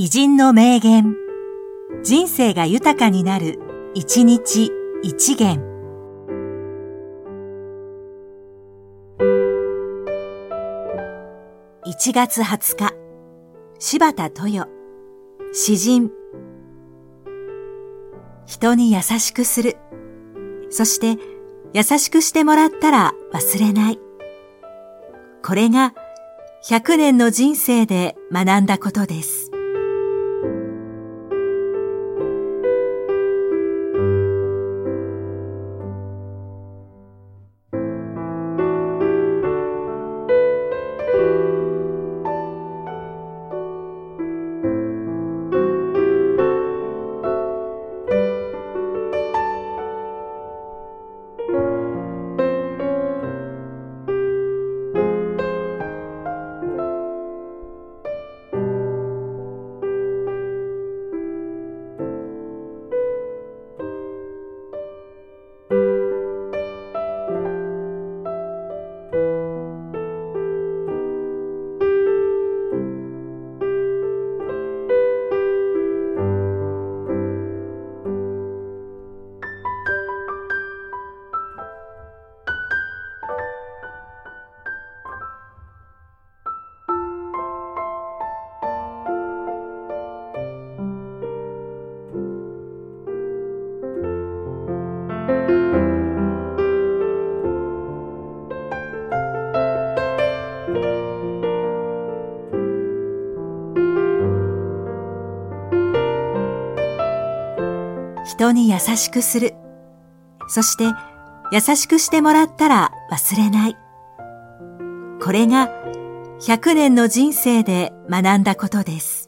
偉人の名言。人生が豊かになる、一日一元。1月20日、柴田豊、詩人。人に優しくする。そして優しくしてもらったら忘れない。これが100年の人生で学んだことです。人に優しくする。そして優しくしてもらったら忘れない。これが100年の人生で学んだことです。